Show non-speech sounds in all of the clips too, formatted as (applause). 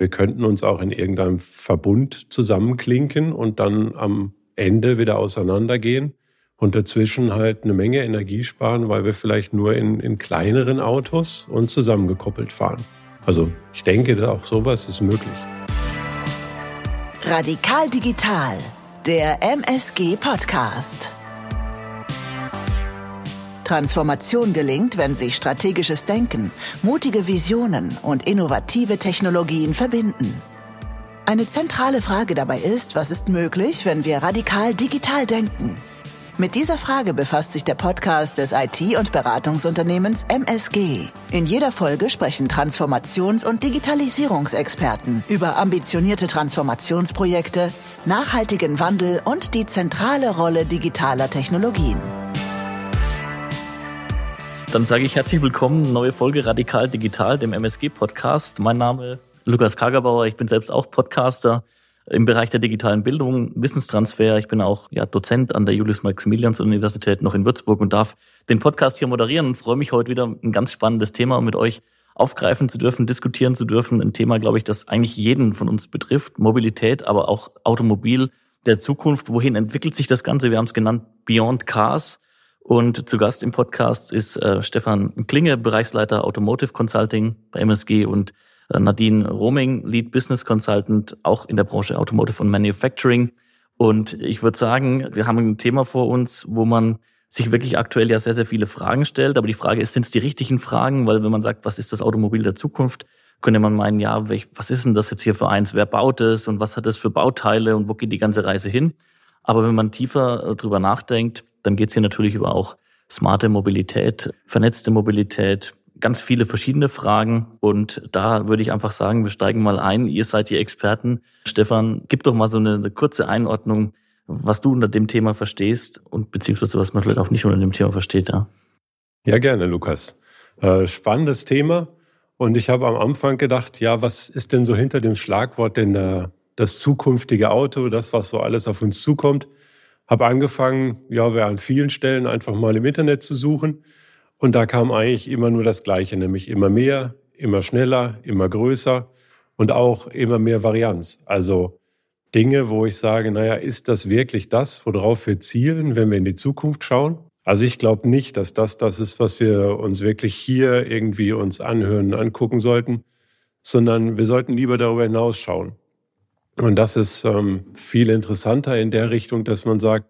Wir könnten uns auch in irgendeinem Verbund zusammenklinken und dann am Ende wieder auseinandergehen und dazwischen halt eine Menge Energie sparen, weil wir vielleicht nur in, in kleineren Autos und zusammengekoppelt fahren. Also ich denke, auch sowas ist möglich. Radikal Digital, der MSG Podcast. Transformation gelingt, wenn sich strategisches Denken, mutige Visionen und innovative Technologien verbinden. Eine zentrale Frage dabei ist, was ist möglich, wenn wir radikal digital denken? Mit dieser Frage befasst sich der Podcast des IT- und Beratungsunternehmens MSG. In jeder Folge sprechen Transformations- und Digitalisierungsexperten über ambitionierte Transformationsprojekte, nachhaltigen Wandel und die zentrale Rolle digitaler Technologien. Dann sage ich herzlich willkommen, neue Folge Radikal Digital, dem MSG-Podcast. Mein Name Lukas Kagerbauer, ich bin selbst auch Podcaster im Bereich der digitalen Bildung, Wissenstransfer. Ich bin auch ja, Dozent an der Julius-Maximilians-Universität noch in Würzburg und darf den Podcast hier moderieren und freue mich heute wieder ein ganz spannendes Thema mit euch aufgreifen zu dürfen, diskutieren zu dürfen. Ein Thema, glaube ich, das eigentlich jeden von uns betrifft. Mobilität, aber auch Automobil der Zukunft. Wohin entwickelt sich das Ganze? Wir haben es genannt Beyond Cars. Und zu Gast im Podcast ist äh, Stefan Klinge, Bereichsleiter Automotive Consulting bei MSG und äh, Nadine Roming, Lead Business Consultant, auch in der Branche Automotive und Manufacturing. Und ich würde sagen, wir haben ein Thema vor uns, wo man sich wirklich aktuell ja sehr, sehr viele Fragen stellt. Aber die Frage ist, sind es die richtigen Fragen? Weil wenn man sagt, was ist das Automobil der Zukunft, könnte man meinen, ja, was ist denn das jetzt hier für eins? Wer baut es und was hat es für Bauteile und wo geht die ganze Reise hin? Aber wenn man tiefer äh, drüber nachdenkt, dann geht es hier natürlich über auch smarte Mobilität, vernetzte Mobilität, ganz viele verschiedene Fragen. Und da würde ich einfach sagen, wir steigen mal ein. Ihr seid die Experten. Stefan, gib doch mal so eine, eine kurze Einordnung, was du unter dem Thema verstehst und beziehungsweise was man vielleicht auch nicht unter dem Thema versteht. Ja, ja gerne, Lukas. Äh, spannendes Thema. Und ich habe am Anfang gedacht, ja, was ist denn so hinter dem Schlagwort denn äh, das zukünftige Auto, das, was so alles auf uns zukommt? Habe angefangen, ja, wer an vielen Stellen einfach mal im Internet zu suchen. Und da kam eigentlich immer nur das Gleiche, nämlich immer mehr, immer schneller, immer größer und auch immer mehr Varianz. Also Dinge, wo ich sage, naja, ist das wirklich das, worauf wir zielen, wenn wir in die Zukunft schauen? Also ich glaube nicht, dass das das ist, was wir uns wirklich hier irgendwie uns anhören, angucken sollten, sondern wir sollten lieber darüber hinausschauen. Und das ist ähm, viel interessanter in der Richtung, dass man sagt,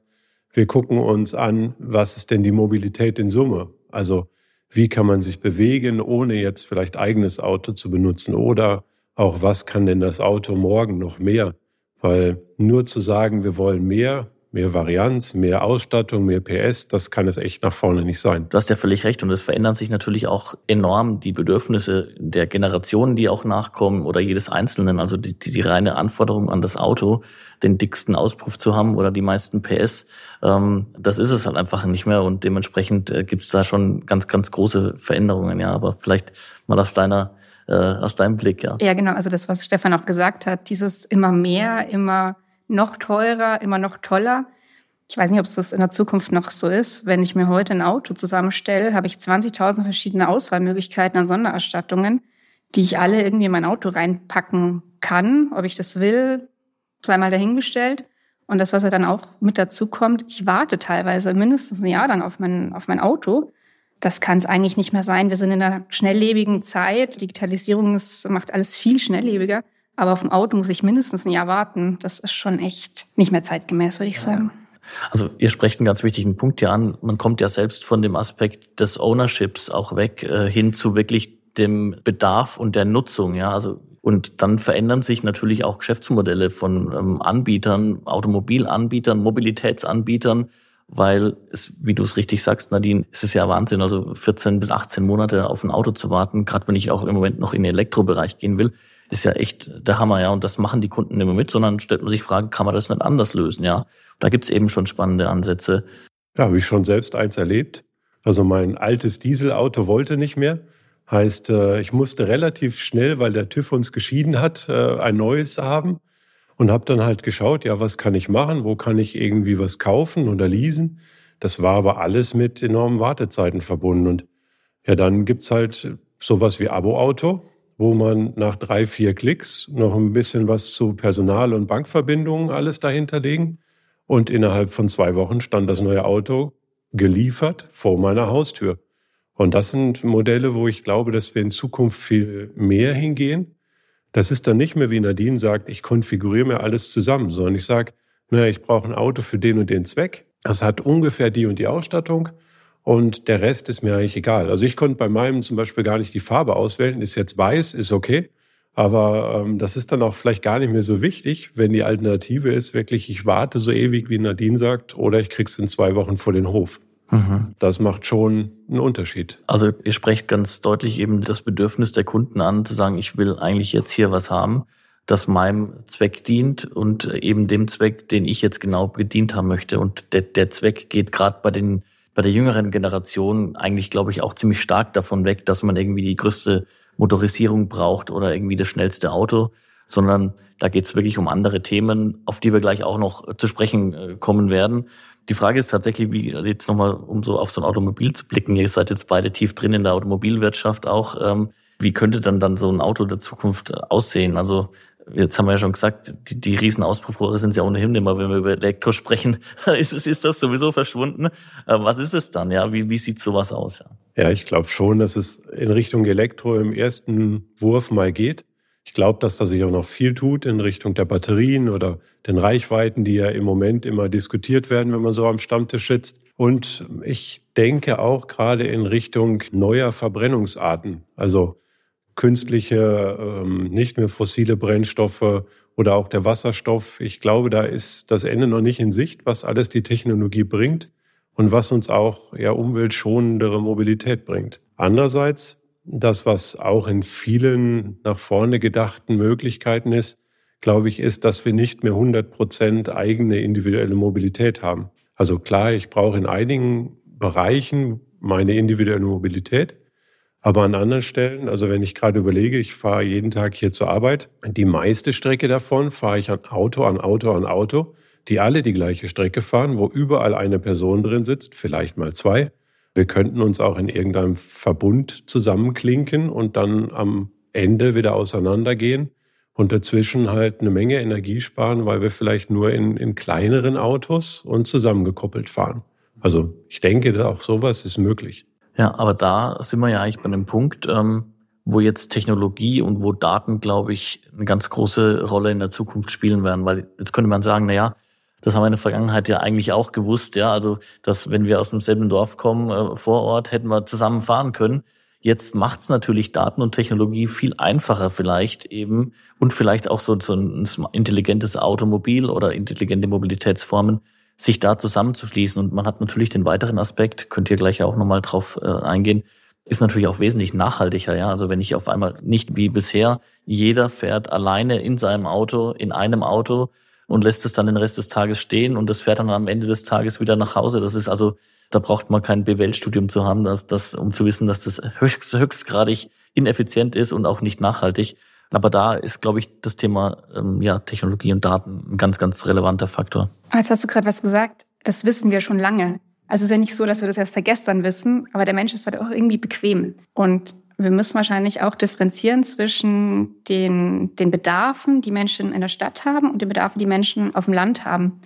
wir gucken uns an, was ist denn die Mobilität in Summe? Also wie kann man sich bewegen, ohne jetzt vielleicht eigenes Auto zu benutzen? Oder auch, was kann denn das Auto morgen noch mehr? Weil nur zu sagen, wir wollen mehr, mehr Varianz, mehr Ausstattung, mehr PS, das kann es echt nach vorne nicht sein. Du hast ja völlig recht und es verändern sich natürlich auch enorm die Bedürfnisse der Generationen, die auch nachkommen oder jedes Einzelnen. Also die, die, die reine Anforderung an das Auto, den dicksten Auspuff zu haben oder die meisten PS, ähm, das ist es halt einfach nicht mehr und dementsprechend äh, gibt es da schon ganz, ganz große Veränderungen. Ja, aber vielleicht mal aus deiner äh, aus deinem Blick, ja. Ja, genau. Also das, was Stefan auch gesagt hat, dieses immer mehr, immer noch teurer, immer noch toller. Ich weiß nicht, ob es das in der Zukunft noch so ist. Wenn ich mir heute ein Auto zusammenstelle, habe ich 20.000 verschiedene Auswahlmöglichkeiten an Sondererstattungen, die ich alle irgendwie in mein Auto reinpacken kann. Ob ich das will, sei mal dahingestellt. Und das, was ja dann auch mit dazu kommt, ich warte teilweise mindestens ein Jahr dann auf mein, auf mein Auto. Das kann es eigentlich nicht mehr sein. Wir sind in einer schnelllebigen Zeit. Digitalisierung ist, macht alles viel schnelllebiger. Aber auf dem Auto muss ich mindestens ein Jahr warten. Das ist schon echt nicht mehr zeitgemäß, würde ich sagen. Also ihr sprecht einen ganz wichtigen Punkt hier an. Man kommt ja selbst von dem Aspekt des Ownerships auch weg äh, hin zu wirklich dem Bedarf und der Nutzung. Ja, also und dann verändern sich natürlich auch Geschäftsmodelle von ähm, Anbietern, Automobilanbietern, Mobilitätsanbietern, weil es, wie du es richtig sagst, Nadine, es ist ja Wahnsinn, also 14 bis 18 Monate auf ein Auto zu warten, gerade wenn ich auch im Moment noch in den Elektrobereich gehen will ist ja echt der Hammer, ja. Und das machen die Kunden immer mit, sondern stellt man sich Frage, kann man das nicht anders lösen, ja? Da gibt's eben schon spannende Ansätze. Ja, habe ich schon selbst eins erlebt. Also mein altes Dieselauto wollte nicht mehr. Heißt, äh, ich musste relativ schnell, weil der TÜV uns geschieden hat, äh, ein neues haben und habe dann halt geschaut, ja, was kann ich machen, wo kann ich irgendwie was kaufen oder leasen. Das war aber alles mit enormen Wartezeiten verbunden. Und ja, dann gibt's halt sowas wie Abo-Auto wo man nach drei, vier Klicks noch ein bisschen was zu Personal- und Bankverbindungen alles dahinter legen. Und innerhalb von zwei Wochen stand das neue Auto geliefert vor meiner Haustür. Und das sind Modelle, wo ich glaube, dass wir in Zukunft viel mehr hingehen. Das ist dann nicht mehr, wie Nadine sagt, ich konfiguriere mir alles zusammen, sondern ich sage, naja, ich brauche ein Auto für den und den Zweck. Das hat ungefähr die und die Ausstattung und der Rest ist mir eigentlich egal. Also ich konnte bei meinem zum Beispiel gar nicht die Farbe auswählen. Ist jetzt weiß, ist okay. Aber ähm, das ist dann auch vielleicht gar nicht mehr so wichtig, wenn die Alternative ist, wirklich, ich warte so ewig, wie Nadine sagt, oder ich krieg's in zwei Wochen vor den Hof. Mhm. Das macht schon einen Unterschied. Also ihr sprecht ganz deutlich eben das Bedürfnis der Kunden an, zu sagen, ich will eigentlich jetzt hier was haben, das meinem Zweck dient und eben dem Zweck, den ich jetzt genau bedient haben möchte. Und der, der Zweck geht gerade bei den bei der jüngeren Generation eigentlich, glaube ich, auch ziemlich stark davon weg, dass man irgendwie die größte Motorisierung braucht oder irgendwie das schnellste Auto, sondern da geht es wirklich um andere Themen, auf die wir gleich auch noch zu sprechen äh, kommen werden. Die Frage ist tatsächlich, wie jetzt nochmal, um so auf so ein Automobil zu blicken, ihr seid jetzt beide tief drin in der Automobilwirtschaft auch, ähm, wie könnte dann dann so ein Auto der Zukunft aussehen? Also jetzt haben wir ja schon gesagt, die, die Riesenauspuffrohre sind ja ohnehin immer, wenn wir über Elektro sprechen, (laughs) ist, ist das sowieso verschwunden. Äh, was ist es dann? Ja, wie, wie sieht sowas aus? Ja, ja ich glaube schon, dass es in Richtung Elektro im ersten Wurf mal geht. Ich glaube, dass da sich auch noch viel tut in Richtung der Batterien oder den Reichweiten, die ja im Moment immer diskutiert werden, wenn man so am Stammtisch sitzt. Und ich denke auch gerade in Richtung neuer Verbrennungsarten. Also künstliche, ähm, nicht mehr fossile Brennstoffe oder auch der Wasserstoff. Ich glaube, da ist das Ende noch nicht in Sicht, was alles die Technologie bringt und was uns auch ja umweltschonendere Mobilität bringt. Andererseits, das, was auch in vielen nach vorne gedachten Möglichkeiten ist, glaube ich, ist, dass wir nicht mehr 100 Prozent eigene individuelle Mobilität haben. Also klar, ich brauche in einigen Bereichen meine individuelle Mobilität. Aber an anderen Stellen, also wenn ich gerade überlege, ich fahre jeden Tag hier zur Arbeit, die meiste Strecke davon fahre ich an Auto, an Auto, an Auto, die alle die gleiche Strecke fahren, wo überall eine Person drin sitzt, vielleicht mal zwei. Wir könnten uns auch in irgendeinem Verbund zusammenklinken und dann am Ende wieder auseinandergehen und dazwischen halt eine Menge Energie sparen, weil wir vielleicht nur in, in kleineren Autos und zusammengekoppelt fahren. Also ich denke, auch sowas ist möglich. Ja, aber da sind wir ja eigentlich bei einem Punkt, ähm, wo jetzt Technologie und wo Daten, glaube ich, eine ganz große Rolle in der Zukunft spielen werden. Weil jetzt könnte man sagen, na ja, das haben wir in der Vergangenheit ja eigentlich auch gewusst, ja. Also, dass wenn wir aus demselben Dorf kommen, äh, vor Ort, hätten wir zusammen fahren können. Jetzt macht's natürlich Daten und Technologie viel einfacher vielleicht eben und vielleicht auch so, so ein intelligentes Automobil oder intelligente Mobilitätsformen sich da zusammenzuschließen. Und man hat natürlich den weiteren Aspekt, könnt ihr gleich auch nochmal drauf äh, eingehen, ist natürlich auch wesentlich nachhaltiger, ja. Also wenn ich auf einmal nicht wie bisher, jeder fährt alleine in seinem Auto, in einem Auto und lässt es dann den Rest des Tages stehen und das fährt dann am Ende des Tages wieder nach Hause. Das ist also, da braucht man kein BWL-Studium zu haben, dass, das, um zu wissen, dass das höchst, höchstgradig ineffizient ist und auch nicht nachhaltig. Aber da ist, glaube ich, das Thema ähm, ja, Technologie und Daten ein ganz, ganz relevanter Faktor. Jetzt hast du gerade was gesagt, das wissen wir schon lange. Also es ist ja nicht so, dass wir das erst seit gestern wissen, aber der Mensch ist halt auch irgendwie bequem. Und wir müssen wahrscheinlich auch differenzieren zwischen den, den Bedarfen, die Menschen in der Stadt haben und den Bedarfen, die Menschen auf dem Land haben.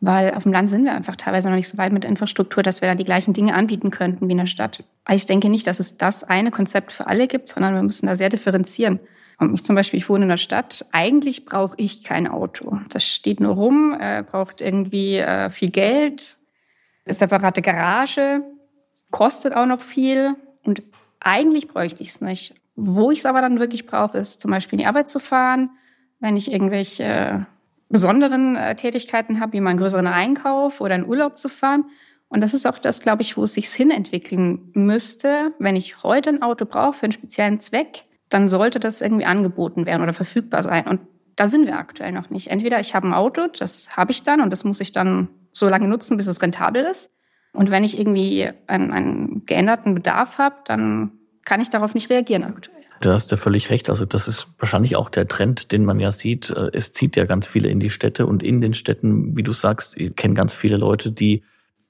Weil auf dem Land sind wir einfach teilweise noch nicht so weit mit Infrastruktur, dass wir da die gleichen Dinge anbieten könnten wie in der Stadt. Also ich denke nicht, dass es das eine Konzept für alle gibt, sondern wir müssen da sehr differenzieren. Und ich zum Beispiel, ich wohne in der Stadt. Eigentlich brauche ich kein Auto. Das steht nur rum, äh, braucht irgendwie äh, viel Geld, ist separate Garage, kostet auch noch viel. Und eigentlich bräuchte ich es nicht. Wo ich es aber dann wirklich brauche, ist zum Beispiel in die Arbeit zu fahren, wenn ich irgendwelche äh, besonderen äh, Tätigkeiten habe, wie mal einen größeren Einkauf oder in Urlaub zu fahren. Und das ist auch das, glaube ich, wo es sich hinentwickeln müsste. Wenn ich heute ein Auto brauche für einen speziellen Zweck, dann sollte das irgendwie angeboten werden oder verfügbar sein. Und da sind wir aktuell noch nicht. Entweder ich habe ein Auto, das habe ich dann und das muss ich dann so lange nutzen, bis es rentabel ist. Und wenn ich irgendwie einen, einen geänderten Bedarf habe, dann kann ich darauf nicht reagieren aktuell. Du hast ja völlig recht. Also das ist wahrscheinlich auch der Trend, den man ja sieht. Es zieht ja ganz viele in die Städte und in den Städten, wie du sagst, ich kenne ganz viele Leute, die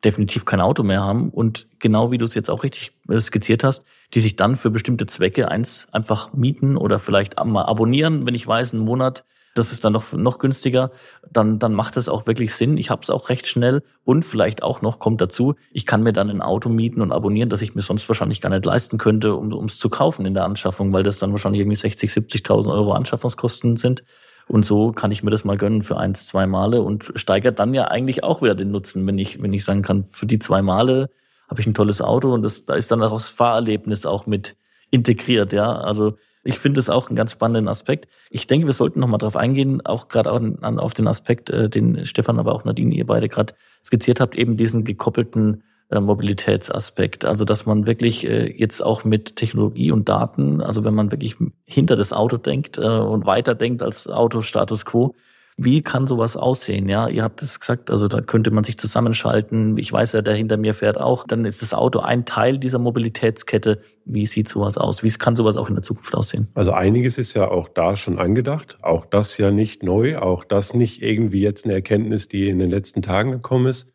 definitiv kein Auto mehr haben und genau wie du es jetzt auch richtig äh, skizziert hast, die sich dann für bestimmte Zwecke eins einfach mieten oder vielleicht mal abonnieren, wenn ich weiß, einen Monat, das ist dann noch, noch günstiger, dann, dann macht es auch wirklich Sinn. Ich habe es auch recht schnell und vielleicht auch noch kommt dazu, ich kann mir dann ein Auto mieten und abonnieren, das ich mir sonst wahrscheinlich gar nicht leisten könnte, um es zu kaufen in der Anschaffung, weil das dann wahrscheinlich irgendwie 60, 70.000 Euro Anschaffungskosten sind. Und so kann ich mir das mal gönnen für eins, zwei Male und steigert dann ja eigentlich auch wieder den Nutzen, wenn ich, wenn ich sagen kann, für die zwei Male habe ich ein tolles Auto und das, da ist dann auch das Fahrerlebnis auch mit integriert, ja. Also ich finde es auch einen ganz spannenden Aspekt. Ich denke, wir sollten noch mal darauf eingehen, auch gerade auf den Aspekt, äh, den Stefan, aber auch Nadine, ihr beide gerade skizziert habt, eben diesen gekoppelten äh, Mobilitätsaspekt. Also dass man wirklich äh, jetzt auch mit Technologie und Daten, also wenn man wirklich hinter das Auto denkt äh, und weiter denkt als Auto Status quo, wie kann sowas aussehen? Ja, ihr habt es gesagt, also da könnte man sich zusammenschalten. Ich weiß ja, der hinter mir fährt auch. Dann ist das Auto ein Teil dieser Mobilitätskette. Wie sieht sowas aus? Wie kann sowas auch in der Zukunft aussehen? Also einiges ist ja auch da schon angedacht. Auch das ja nicht neu. Auch das nicht irgendwie jetzt eine Erkenntnis, die in den letzten Tagen gekommen ist.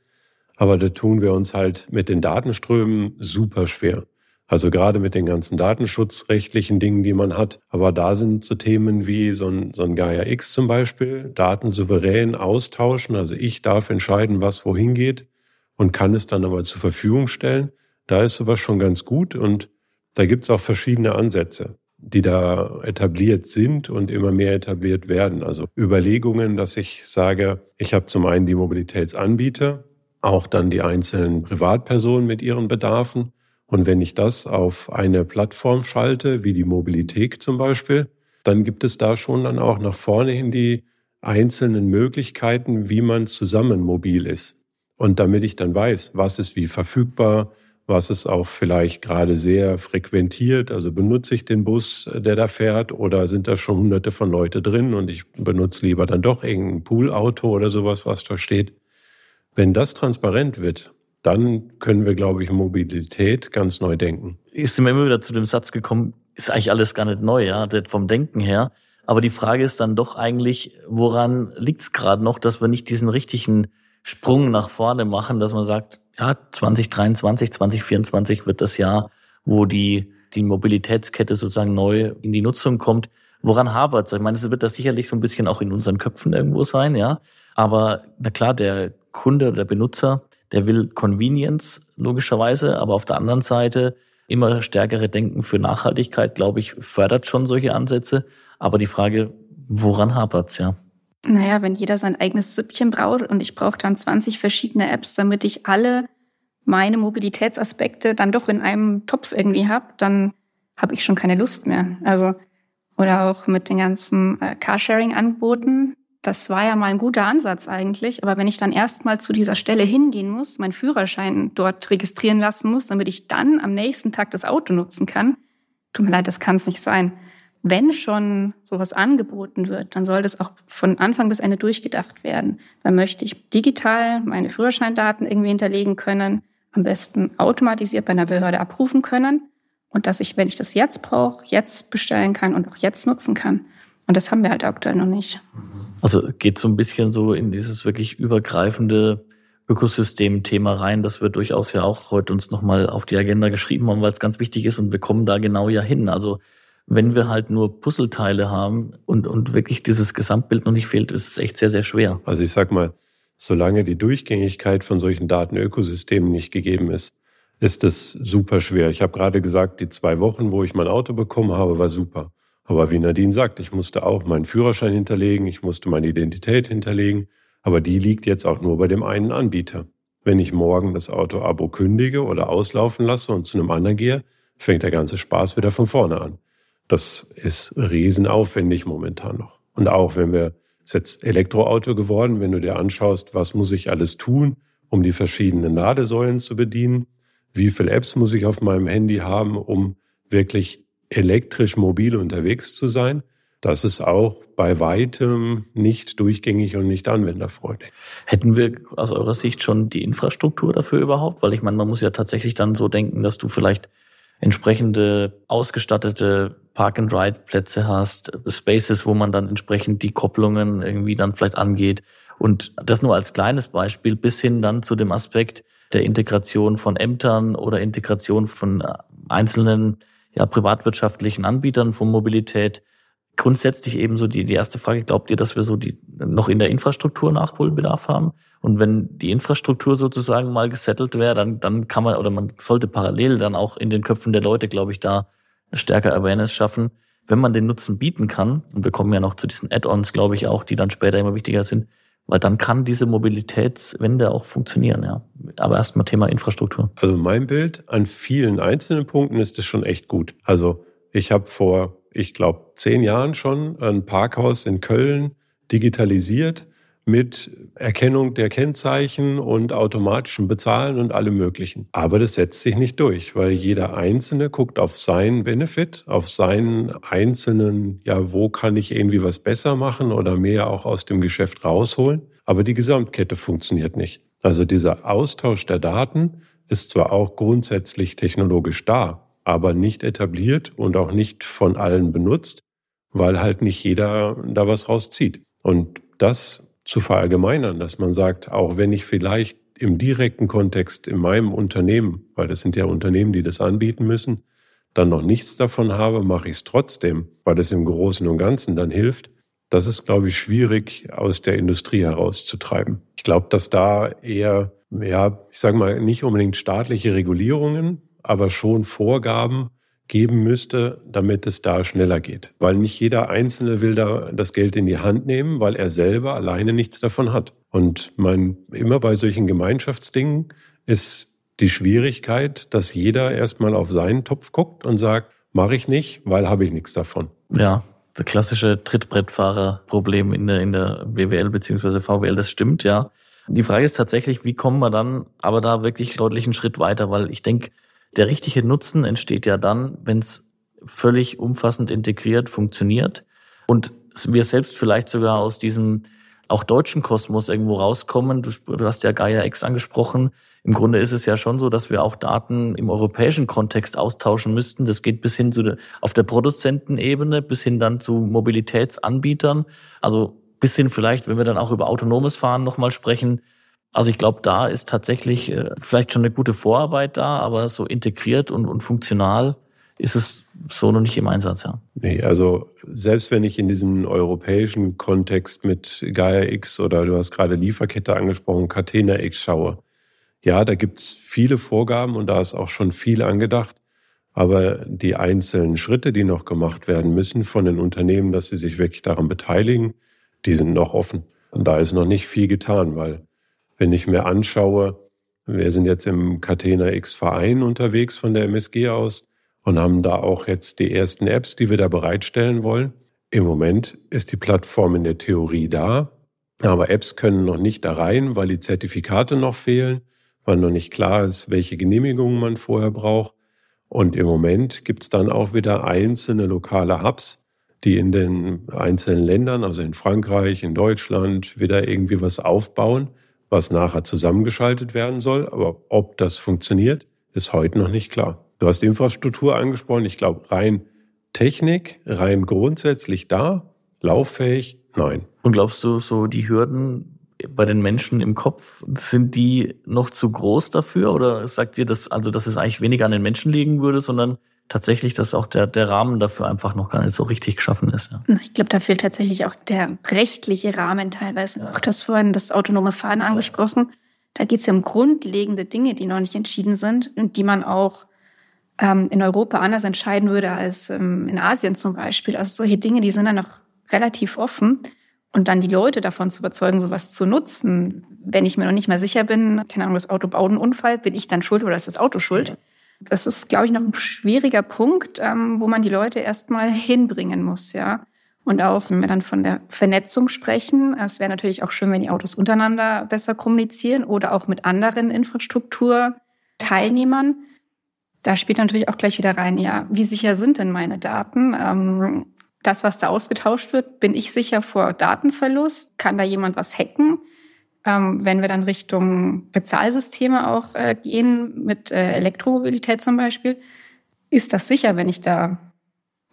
Aber da tun wir uns halt mit den Datenströmen super schwer. Also gerade mit den ganzen datenschutzrechtlichen Dingen, die man hat. Aber da sind so Themen wie so ein, so ein Gaia X zum Beispiel, Daten souverän austauschen. Also ich darf entscheiden, was wohin geht und kann es dann aber zur Verfügung stellen. Da ist sowas schon ganz gut und da gibt es auch verschiedene Ansätze, die da etabliert sind und immer mehr etabliert werden. Also Überlegungen, dass ich sage, ich habe zum einen die Mobilitätsanbieter, auch dann die einzelnen Privatpersonen mit ihren Bedarfen. Und wenn ich das auf eine Plattform schalte, wie die Mobilität zum Beispiel, dann gibt es da schon dann auch nach vorne hin die einzelnen Möglichkeiten, wie man zusammen mobil ist. Und damit ich dann weiß, was ist wie verfügbar, was ist auch vielleicht gerade sehr frequentiert, also benutze ich den Bus, der da fährt, oder sind da schon hunderte von Leute drin und ich benutze lieber dann doch irgendein Poolauto oder sowas, was da steht. Wenn das transparent wird, dann können wir, glaube ich, Mobilität ganz neu denken. Bin immer wieder zu dem Satz gekommen, ist eigentlich alles gar nicht neu, ja, vom Denken her. Aber die Frage ist dann doch eigentlich, woran liegt es gerade noch, dass wir nicht diesen richtigen Sprung nach vorne machen, dass man sagt, ja, 2023, 2024 wird das Jahr, wo die, die Mobilitätskette sozusagen neu in die Nutzung kommt. Woran hapert es? Ich meine, es wird das sicherlich so ein bisschen auch in unseren Köpfen irgendwo sein, ja. Aber na klar, der Kunde, der Benutzer, der will Convenience logischerweise, aber auf der anderen Seite immer stärkere Denken für Nachhaltigkeit, glaube ich, fördert schon solche Ansätze. Aber die Frage, woran hapert's ja? Naja, wenn jeder sein eigenes Süppchen braucht und ich brauche dann 20 verschiedene Apps, damit ich alle meine Mobilitätsaspekte dann doch in einem Topf irgendwie habe, dann habe ich schon keine Lust mehr. Also oder auch mit den ganzen äh, Carsharing-Angeboten das war ja mal ein guter Ansatz eigentlich. Aber wenn ich dann erstmal zu dieser Stelle hingehen muss, meinen Führerschein dort registrieren lassen muss, damit ich dann am nächsten Tag das Auto nutzen kann, tut mir leid, das kann es nicht sein. Wenn schon sowas angeboten wird, dann soll das auch von Anfang bis Ende durchgedacht werden. Dann möchte ich digital meine Führerscheindaten irgendwie hinterlegen können, am besten automatisiert bei einer Behörde abrufen können und dass ich, wenn ich das jetzt brauche, jetzt bestellen kann und auch jetzt nutzen kann. Und das haben wir halt aktuell noch nicht. Also geht so ein bisschen so in dieses wirklich übergreifende Ökosystem-Thema rein, das wir durchaus ja auch heute uns nochmal auf die Agenda geschrieben haben, weil es ganz wichtig ist und wir kommen da genau ja hin. Also wenn wir halt nur Puzzleteile haben und, und wirklich dieses Gesamtbild noch nicht fehlt, ist es echt sehr, sehr schwer. Also ich sag mal, solange die Durchgängigkeit von solchen Datenökosystemen nicht gegeben ist, ist es super schwer. Ich habe gerade gesagt, die zwei Wochen, wo ich mein Auto bekommen habe, war super. Aber wie Nadine sagt, ich musste auch meinen Führerschein hinterlegen, ich musste meine Identität hinterlegen, aber die liegt jetzt auch nur bei dem einen Anbieter. Wenn ich morgen das Auto-Abo kündige oder auslaufen lasse und zu einem anderen gehe, fängt der ganze Spaß wieder von vorne an. Das ist riesenaufwendig momentan noch. Und auch wenn wir, ist jetzt Elektroauto geworden, wenn du dir anschaust, was muss ich alles tun, um die verschiedenen Ladesäulen zu bedienen, wie viele Apps muss ich auf meinem Handy haben, um wirklich elektrisch mobil unterwegs zu sein. Das ist auch bei weitem nicht durchgängig und nicht anwenderfreundlich. Hätten wir aus eurer Sicht schon die Infrastruktur dafür überhaupt? Weil ich meine, man muss ja tatsächlich dann so denken, dass du vielleicht entsprechende ausgestattete Park-and-Ride-Plätze hast, Spaces, wo man dann entsprechend die Kopplungen irgendwie dann vielleicht angeht. Und das nur als kleines Beispiel bis hin dann zu dem Aspekt, der Integration von Ämtern oder Integration von äh, einzelnen ja, privatwirtschaftlichen Anbietern von Mobilität. Grundsätzlich eben so die, die erste Frage, glaubt ihr, dass wir so die noch in der Infrastruktur Nachholbedarf haben? Und wenn die Infrastruktur sozusagen mal gesettelt wäre, dann, dann kann man oder man sollte parallel dann auch in den Köpfen der Leute, glaube ich, da stärker Awareness schaffen, wenn man den Nutzen bieten kann. Und wir kommen ja noch zu diesen Add-ons, glaube ich, auch, die dann später immer wichtiger sind, weil dann kann diese Mobilitätswende auch funktionieren, ja. Aber erstmal Thema Infrastruktur. Also mein Bild an vielen einzelnen Punkten ist es schon echt gut. Also ich habe vor, ich glaube, zehn Jahren schon ein Parkhaus in Köln digitalisiert mit Erkennung der Kennzeichen und automatischem Bezahlen und allem Möglichen. Aber das setzt sich nicht durch, weil jeder Einzelne guckt auf seinen Benefit, auf seinen einzelnen, ja, wo kann ich irgendwie was besser machen oder mehr auch aus dem Geschäft rausholen. Aber die Gesamtkette funktioniert nicht. Also dieser Austausch der Daten ist zwar auch grundsätzlich technologisch da, aber nicht etabliert und auch nicht von allen benutzt, weil halt nicht jeder da was rauszieht. Und das zu verallgemeinern, dass man sagt, auch wenn ich vielleicht im direkten Kontext in meinem Unternehmen, weil das sind ja Unternehmen, die das anbieten müssen, dann noch nichts davon habe, mache ich es trotzdem, weil es im Großen und Ganzen dann hilft. Das ist, glaube ich, schwierig aus der Industrie herauszutreiben. Ich glaube, dass da eher, ja, ich sage mal, nicht unbedingt staatliche Regulierungen, aber schon Vorgaben geben müsste, damit es da schneller geht. Weil nicht jeder Einzelne will da das Geld in die Hand nehmen, weil er selber alleine nichts davon hat. Und mein, immer bei solchen Gemeinschaftsdingen ist die Schwierigkeit, dass jeder erstmal auf seinen Topf guckt und sagt, mache ich nicht, weil habe ich nichts davon. Ja, das klassische Trittbrettfahrer-Problem in der, in der BWL bzw. VWL, das stimmt, ja. Die Frage ist tatsächlich, wie kommen wir dann aber da wirklich deutlich einen Schritt weiter, weil ich denke, der richtige Nutzen entsteht ja dann, wenn es völlig umfassend integriert funktioniert und wir selbst vielleicht sogar aus diesem auch deutschen Kosmos irgendwo rauskommen. Du, du hast ja Gaia X angesprochen. Im Grunde ist es ja schon so, dass wir auch Daten im europäischen Kontext austauschen müssten. Das geht bis hin zu der, auf der Produzentenebene, bis hin dann zu Mobilitätsanbietern. Also bis hin vielleicht, wenn wir dann auch über autonomes Fahren nochmal sprechen, also ich glaube, da ist tatsächlich äh, vielleicht schon eine gute Vorarbeit da, aber so integriert und, und funktional ist es so noch nicht im Einsatz, ja. Nee, also selbst wenn ich in diesem europäischen Kontext mit Gaia X oder du hast gerade Lieferkette angesprochen, Catena X schaue, ja, da gibt's viele Vorgaben und da ist auch schon viel angedacht. Aber die einzelnen Schritte, die noch gemacht werden müssen von den Unternehmen, dass sie sich wirklich daran beteiligen, die sind noch offen. Und da ist noch nicht viel getan, weil wenn ich mir anschaue, wir sind jetzt im Catena X Verein unterwegs von der MSG aus und haben da auch jetzt die ersten Apps, die wir da bereitstellen wollen. Im Moment ist die Plattform in der Theorie da, aber Apps können noch nicht da rein, weil die Zertifikate noch fehlen, weil noch nicht klar ist, welche Genehmigungen man vorher braucht. Und im Moment gibt es dann auch wieder einzelne lokale Hubs, die in den einzelnen Ländern, also in Frankreich, in Deutschland, wieder irgendwie was aufbauen was nachher zusammengeschaltet werden soll. Aber ob das funktioniert, ist heute noch nicht klar. Du hast Infrastruktur angesprochen. Ich glaube, rein Technik, rein grundsätzlich da, lauffähig, nein. Und glaubst du, so die Hürden bei den Menschen im Kopf, sind die noch zu groß dafür? Oder sagt ihr das, also, dass es eigentlich weniger an den Menschen liegen würde, sondern tatsächlich, dass auch der, der Rahmen dafür einfach noch gar nicht so richtig geschaffen ist. Ja. Ich glaube, da fehlt tatsächlich auch der rechtliche Rahmen teilweise. Auch das vorhin das autonome Fahren angesprochen. Da geht es ja um grundlegende Dinge, die noch nicht entschieden sind und die man auch ähm, in Europa anders entscheiden würde als ähm, in Asien zum Beispiel. Also solche Dinge, die sind dann noch relativ offen. Und dann die Leute davon zu überzeugen, sowas zu nutzen, wenn ich mir noch nicht mal sicher bin, keine Ahnung, das Auto baut einen Unfall, bin ich dann schuld oder ist das Auto schuld? Ja. Das ist, glaube ich, noch ein schwieriger Punkt, ähm, wo man die Leute erstmal hinbringen muss, ja. Und auch, wenn wir dann von der Vernetzung sprechen, es wäre natürlich auch schön, wenn die Autos untereinander besser kommunizieren oder auch mit anderen Infrastrukturteilnehmern. Da spielt natürlich auch gleich wieder rein, ja, wie sicher sind denn meine Daten? Ähm, das, was da ausgetauscht wird, bin ich sicher vor Datenverlust? Kann da jemand was hacken? Ähm, wenn wir dann Richtung Bezahlsysteme auch äh, gehen, mit äh, Elektromobilität zum Beispiel, ist das sicher, wenn ich da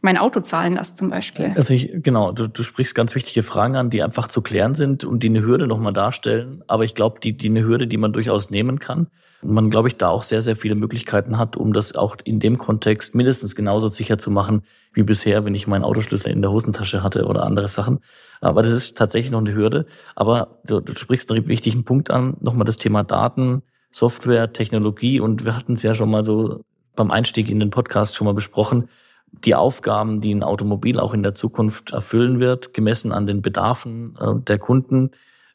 mein Auto zahlen lasse zum Beispiel. Also ich, genau, du, du sprichst ganz wichtige Fragen an, die einfach zu klären sind und die eine Hürde nochmal darstellen. Aber ich glaube, die, die eine Hürde, die man durchaus nehmen kann. Und man, glaube ich, da auch sehr, sehr viele Möglichkeiten hat, um das auch in dem Kontext mindestens genauso sicher zu machen wie bisher, wenn ich meinen Autoschlüssel in der Hosentasche hatte oder andere Sachen. Aber das ist tatsächlich noch eine Hürde. Aber du, du sprichst einen wichtigen Punkt an, nochmal das Thema Daten, Software, Technologie. Und wir hatten es ja schon mal so beim Einstieg in den Podcast schon mal besprochen die Aufgaben, die ein Automobil auch in der Zukunft erfüllen wird, gemessen an den Bedarfen äh, der Kunden,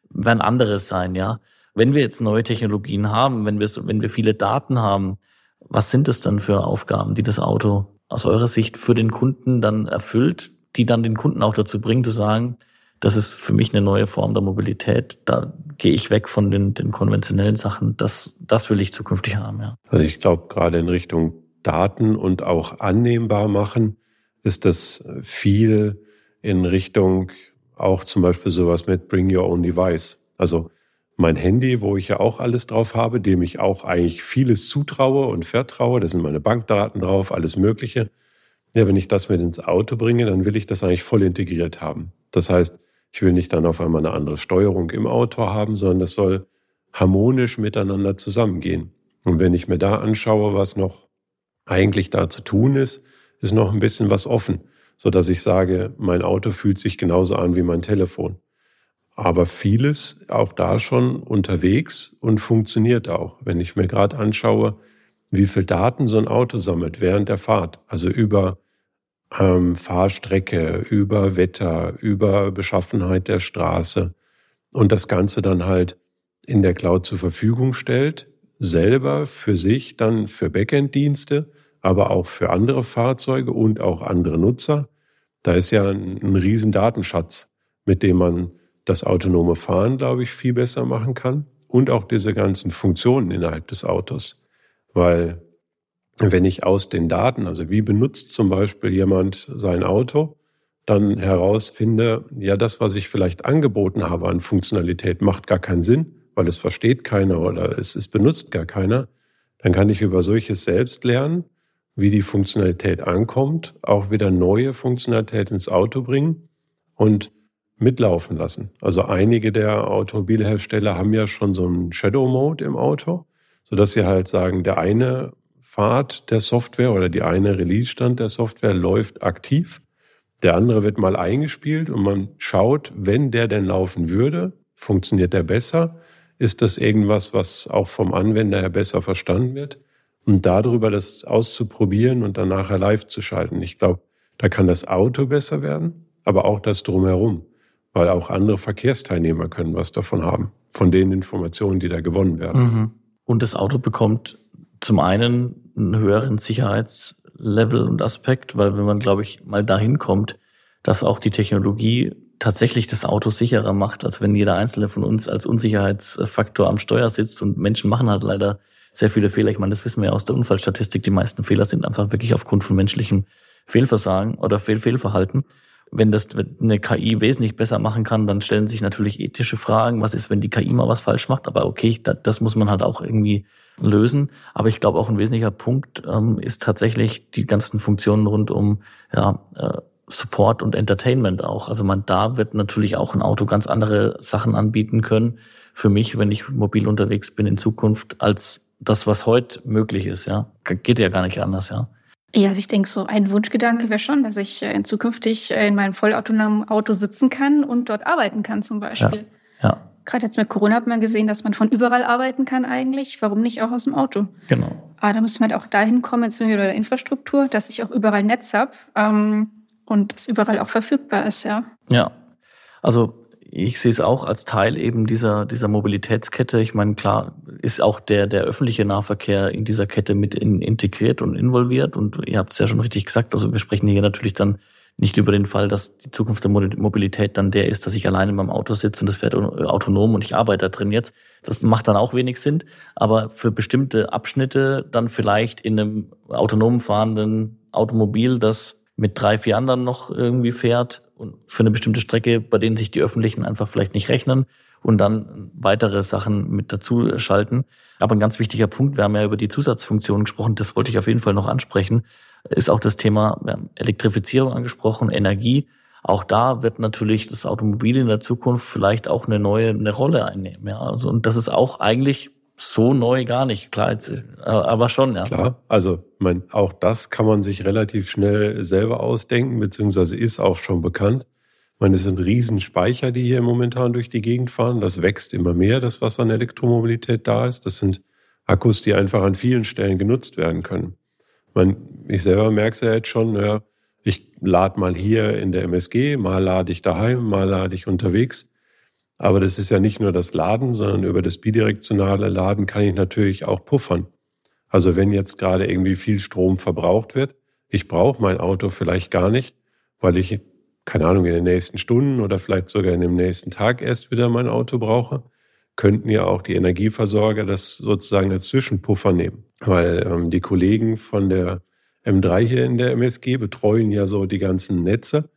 werden anderes sein, ja. Wenn wir jetzt neue Technologien haben, wenn wir, wenn wir viele Daten haben, was sind es dann für Aufgaben, die das Auto aus eurer Sicht für den Kunden dann erfüllt, die dann den Kunden auch dazu bringen zu sagen, das ist für mich eine neue Form der Mobilität. Da gehe ich weg von den, den konventionellen Sachen. Das, das will ich zukünftig haben, ja. Also ich glaube, gerade in Richtung Daten und auch annehmbar machen, ist das viel in Richtung auch zum Beispiel sowas mit Bring Your Own Device. Also mein Handy, wo ich ja auch alles drauf habe, dem ich auch eigentlich vieles zutraue und vertraue. Da sind meine Bankdaten drauf, alles Mögliche. Ja, wenn ich das mit ins Auto bringe, dann will ich das eigentlich voll integriert haben. Das heißt, ich will nicht dann auf einmal eine andere Steuerung im Auto haben, sondern das soll harmonisch miteinander zusammengehen. Und wenn ich mir da anschaue, was noch eigentlich da zu tun ist, ist noch ein bisschen was offen, so dass ich sage, mein Auto fühlt sich genauso an wie mein Telefon. Aber vieles auch da schon unterwegs und funktioniert auch. Wenn ich mir gerade anschaue, wie viel Daten so ein Auto sammelt während der Fahrt, also über ähm, Fahrstrecke, über Wetter, über Beschaffenheit der Straße und das Ganze dann halt in der Cloud zur Verfügung stellt, selber für sich dann für Backend-Dienste, aber auch für andere Fahrzeuge und auch andere Nutzer. Da ist ja ein, ein riesen Datenschatz, mit dem man das autonome Fahren, glaube ich, viel besser machen kann und auch diese ganzen Funktionen innerhalb des Autos. Weil wenn ich aus den Daten, also wie benutzt zum Beispiel jemand sein Auto, dann herausfinde, ja, das, was ich vielleicht angeboten habe an Funktionalität, macht gar keinen Sinn, weil es versteht keiner oder es, es benutzt gar keiner, dann kann ich über solches selbst lernen, wie die Funktionalität ankommt, auch wieder neue Funktionalität ins Auto bringen und mitlaufen lassen. Also einige der Automobilhersteller haben ja schon so einen Shadow Mode im Auto, so dass sie halt sagen, der eine Fahrt der Software oder die eine Release-Stand der Software läuft aktiv. Der andere wird mal eingespielt und man schaut, wenn der denn laufen würde, funktioniert der besser? Ist das irgendwas, was auch vom Anwender her besser verstanden wird? Und darüber das auszuprobieren und dann nachher live zu schalten. Ich glaube, da kann das Auto besser werden, aber auch das drumherum, weil auch andere Verkehrsteilnehmer können was davon haben, von den Informationen, die da gewonnen werden. Mhm. Und das Auto bekommt zum einen einen höheren Sicherheitslevel und Aspekt, weil wenn man, glaube ich, mal dahin kommt, dass auch die Technologie tatsächlich das Auto sicherer macht, als wenn jeder einzelne von uns als Unsicherheitsfaktor am Steuer sitzt. Und Menschen machen halt leider sehr viele Fehler. Ich meine, das wissen wir ja aus der Unfallstatistik. Die meisten Fehler sind einfach wirklich aufgrund von menschlichem Fehlversagen oder Fehl Fehlverhalten. Wenn das eine KI wesentlich besser machen kann, dann stellen sich natürlich ethische Fragen. Was ist, wenn die KI mal was falsch macht? Aber okay, das muss man halt auch irgendwie lösen. Aber ich glaube, auch ein wesentlicher Punkt ähm, ist tatsächlich die ganzen Funktionen rund um ja, äh, Support und Entertainment auch. Also man da wird natürlich auch ein Auto ganz andere Sachen anbieten können für mich, wenn ich mobil unterwegs bin in Zukunft, als das, was heute möglich ist. Ja, geht ja gar nicht anders. Ja. Ja, also ich denke, so ein Wunschgedanke wäre schon, dass ich in zukünftig in meinem vollautonomen Auto sitzen kann und dort arbeiten kann, zum Beispiel. Ja. ja. Gerade jetzt mit Corona hat man gesehen, dass man von überall arbeiten kann eigentlich. Warum nicht auch aus dem Auto? Genau. Aber da müssen wir halt auch dahin kommen, jetzt sind wir wieder der Infrastruktur, dass ich auch überall Netz habe. Ähm, und es überall auch verfügbar ist, ja. Ja, also ich sehe es auch als Teil eben dieser, dieser Mobilitätskette. Ich meine, klar ist auch der, der öffentliche Nahverkehr in dieser Kette mit in, integriert und involviert. Und ihr habt es ja schon richtig gesagt, also wir sprechen hier natürlich dann nicht über den Fall, dass die Zukunft der Mobilität dann der ist, dass ich alleine beim Auto sitze und das fährt autonom und ich arbeite da drin jetzt. Das macht dann auch wenig Sinn. Aber für bestimmte Abschnitte dann vielleicht in einem autonom fahrenden Automobil, das mit drei, vier anderen noch irgendwie fährt und für eine bestimmte Strecke, bei denen sich die öffentlichen einfach vielleicht nicht rechnen und dann weitere Sachen mit dazu schalten. Aber ein ganz wichtiger Punkt, wir haben ja über die Zusatzfunktionen gesprochen, das wollte ich auf jeden Fall noch ansprechen. ist auch das Thema Elektrifizierung angesprochen, Energie. Auch da wird natürlich das Automobil in der Zukunft vielleicht auch eine neue eine Rolle einnehmen. Ja, also und das ist auch eigentlich so neu gar nicht. Klar, jetzt, aber schon, ja. Klar, also mein, auch das kann man sich relativ schnell selber ausdenken, beziehungsweise ist auch schon bekannt. Ich meine, es sind Riesenspeicher, die hier momentan durch die Gegend fahren. Das wächst immer mehr, das, was an Elektromobilität da ist. Das sind Akkus, die einfach an vielen Stellen genutzt werden können. Ich, meine, ich selber merke es ja jetzt schon, ja, ich lade mal hier in der MSG, mal lade ich daheim, mal lade ich unterwegs. Aber das ist ja nicht nur das Laden, sondern über das bidirektionale Laden kann ich natürlich auch puffern. Also wenn jetzt gerade irgendwie viel Strom verbraucht wird, ich brauche mein Auto vielleicht gar nicht, weil ich, keine Ahnung, in den nächsten Stunden oder vielleicht sogar in dem nächsten Tag erst wieder mein Auto brauche, könnten ja auch die Energieversorger das sozusagen als Zwischenpuffer nehmen. Weil ähm, die Kollegen von der M3 hier in der MSG betreuen ja so die ganzen Netze.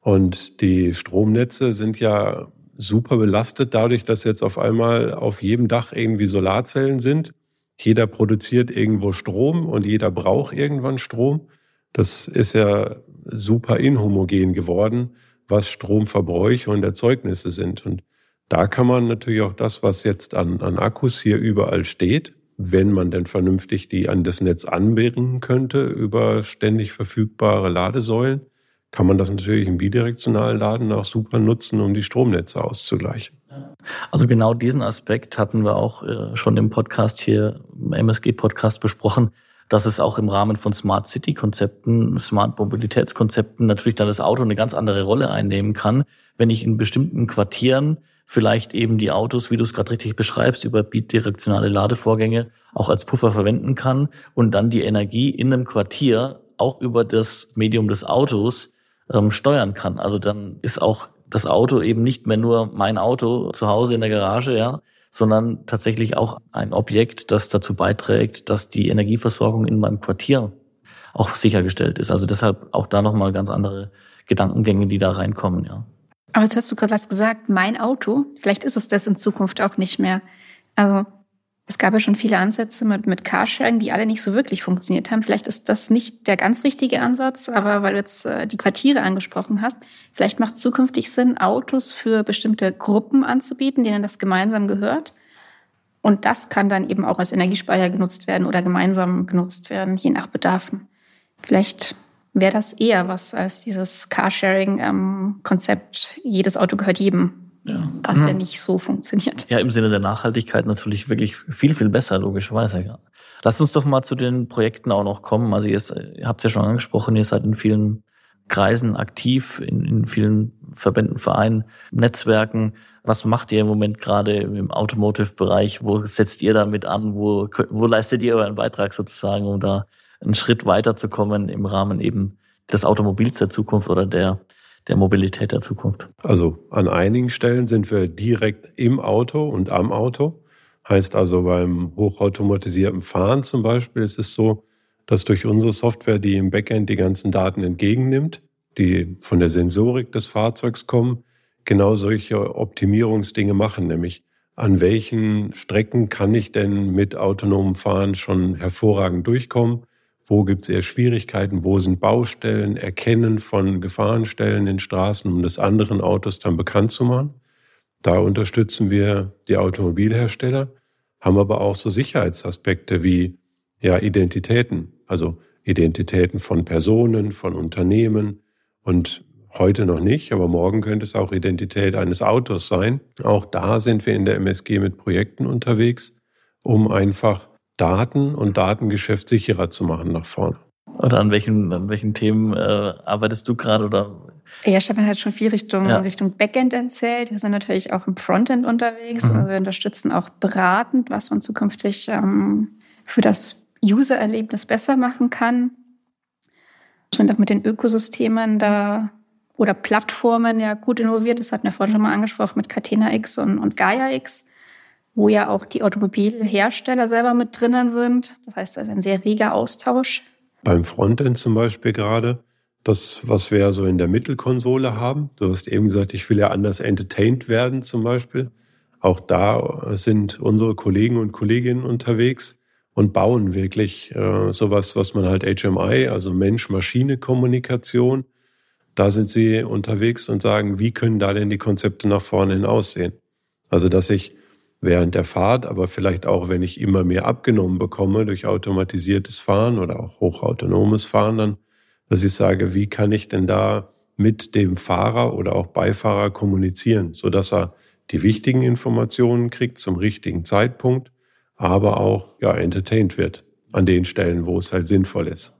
Und die Stromnetze sind ja super belastet dadurch, dass jetzt auf einmal auf jedem Dach irgendwie Solarzellen sind. Jeder produziert irgendwo Strom und jeder braucht irgendwann Strom. Das ist ja super inhomogen geworden, was Stromverbräuche und Erzeugnisse sind. Und da kann man natürlich auch das, was jetzt an, an Akkus hier überall steht, wenn man denn vernünftig die an das Netz anbinden könnte über ständig verfügbare Ladesäulen, kann man das natürlich im bidirektionalen Laden auch super nutzen, um die Stromnetze auszugleichen. Also genau diesen Aspekt hatten wir auch äh, schon im Podcast hier, im MSG-Podcast besprochen, dass es auch im Rahmen von Smart City-Konzepten, Smart Mobilitätskonzepten natürlich dann das Auto eine ganz andere Rolle einnehmen kann, wenn ich in bestimmten Quartieren vielleicht eben die Autos, wie du es gerade richtig beschreibst, über bidirektionale Ladevorgänge auch als Puffer verwenden kann und dann die Energie in einem Quartier auch über das Medium des Autos ähm, steuern kann. Also dann ist auch das Auto eben nicht mehr nur mein Auto zu Hause in der Garage, ja, sondern tatsächlich auch ein Objekt, das dazu beiträgt, dass die Energieversorgung in meinem Quartier auch sichergestellt ist. Also deshalb auch da nochmal ganz andere Gedankengänge, die da reinkommen, ja. Aber jetzt hast du gerade was gesagt, mein Auto. Vielleicht ist es das in Zukunft auch nicht mehr. Also es gab ja schon viele Ansätze mit, mit Carsharing, die alle nicht so wirklich funktioniert haben. Vielleicht ist das nicht der ganz richtige Ansatz, aber weil du jetzt äh, die Quartiere angesprochen hast, vielleicht macht es zukünftig Sinn, Autos für bestimmte Gruppen anzubieten, denen das gemeinsam gehört. Und das kann dann eben auch als Energiespeicher genutzt werden oder gemeinsam genutzt werden, je nach Bedarfen. Vielleicht wäre das eher was als dieses Carsharing-Konzept, ähm, jedes Auto gehört jedem ja. was ja nicht so funktioniert. Ja, im Sinne der Nachhaltigkeit natürlich wirklich viel, viel besser, logischerweise. Ja. Lasst uns doch mal zu den Projekten auch noch kommen. Also ihr, ihr habt es ja schon angesprochen, ihr seid in vielen Kreisen aktiv, in, in vielen Verbänden, Vereinen, Netzwerken. Was macht ihr im Moment gerade im Automotive-Bereich? Wo setzt ihr damit an? Wo, wo leistet ihr euren Beitrag sozusagen, um da einen Schritt weiterzukommen im Rahmen eben des Automobils der Zukunft oder der der Mobilität der Zukunft? Also an einigen Stellen sind wir direkt im Auto und am Auto. Heißt also beim hochautomatisierten Fahren zum Beispiel ist es so, dass durch unsere Software, die im Backend die ganzen Daten entgegennimmt, die von der Sensorik des Fahrzeugs kommen, genau solche Optimierungsdinge machen, nämlich an welchen Strecken kann ich denn mit autonomem Fahren schon hervorragend durchkommen? Wo gibt es eher Schwierigkeiten, wo sind Baustellen, Erkennen von Gefahrenstellen in Straßen, um das anderen Autos dann bekannt zu machen. Da unterstützen wir die Automobilhersteller, haben aber auch so Sicherheitsaspekte wie ja Identitäten, also Identitäten von Personen, von Unternehmen und heute noch nicht, aber morgen könnte es auch Identität eines Autos sein. Auch da sind wir in der MSG mit Projekten unterwegs, um einfach Daten und Datengeschäft sicherer zu machen nach vorne. Oder an welchen, an welchen Themen äh, arbeitest du gerade oder? Ja, Stefan hat schon viel Richtung, ja. Richtung Backend erzählt. Wir sind natürlich auch im Frontend unterwegs. Mhm. Also wir unterstützen auch beratend, was man zukünftig ähm, für das User-Erlebnis besser machen kann. Wir sind auch mit den Ökosystemen da oder Plattformen ja gut involviert. Das hatten wir vorhin schon mal angesprochen mit Catena X und, und Gaia X wo ja auch die Automobilhersteller selber mit drinnen sind. Das heißt, da ist ein sehr reger Austausch. Beim Frontend zum Beispiel gerade, das, was wir ja so in der Mittelkonsole haben. Du hast eben gesagt, ich will ja anders entertained werden zum Beispiel. Auch da sind unsere Kollegen und Kolleginnen unterwegs, und bauen wirklich äh, sowas, was man halt HMI, also Mensch-Maschine-Kommunikation, da sind sie unterwegs und sagen, wie können da denn die Konzepte nach vorne hin aussehen? Also, dass ich während der Fahrt, aber vielleicht auch, wenn ich immer mehr abgenommen bekomme durch automatisiertes Fahren oder auch hochautonomes Fahren, dann, dass ich sage, wie kann ich denn da mit dem Fahrer oder auch Beifahrer kommunizieren, so dass er die wichtigen Informationen kriegt zum richtigen Zeitpunkt aber auch ja, entertained wird an den Stellen, wo es halt sinnvoll ist.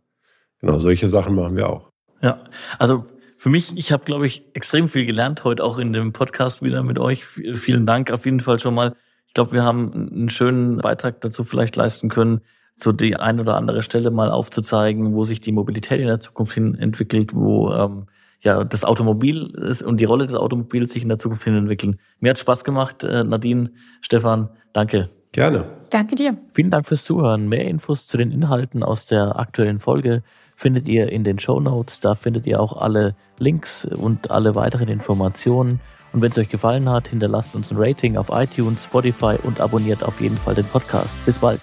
Genau, solche Sachen machen wir auch. Ja, also für mich, ich habe, glaube ich, extrem viel gelernt heute auch in dem Podcast wieder mit euch. Vielen Dank auf jeden Fall schon mal. Ich glaube, wir haben einen schönen Beitrag dazu vielleicht leisten können, so die ein oder andere Stelle mal aufzuzeigen, wo sich die Mobilität in der Zukunft hin entwickelt, wo ähm, ja das Automobil ist und die Rolle des Automobils sich in der Zukunft hin entwickeln. Mir hat Spaß gemacht, äh, Nadine, Stefan, danke. Gerne. Danke dir. Vielen Dank fürs Zuhören. Mehr Infos zu den Inhalten aus der aktuellen Folge findet ihr in den Show Notes. Da findet ihr auch alle Links und alle weiteren Informationen. Und wenn es euch gefallen hat, hinterlasst uns ein Rating auf iTunes, Spotify und abonniert auf jeden Fall den Podcast. Bis bald.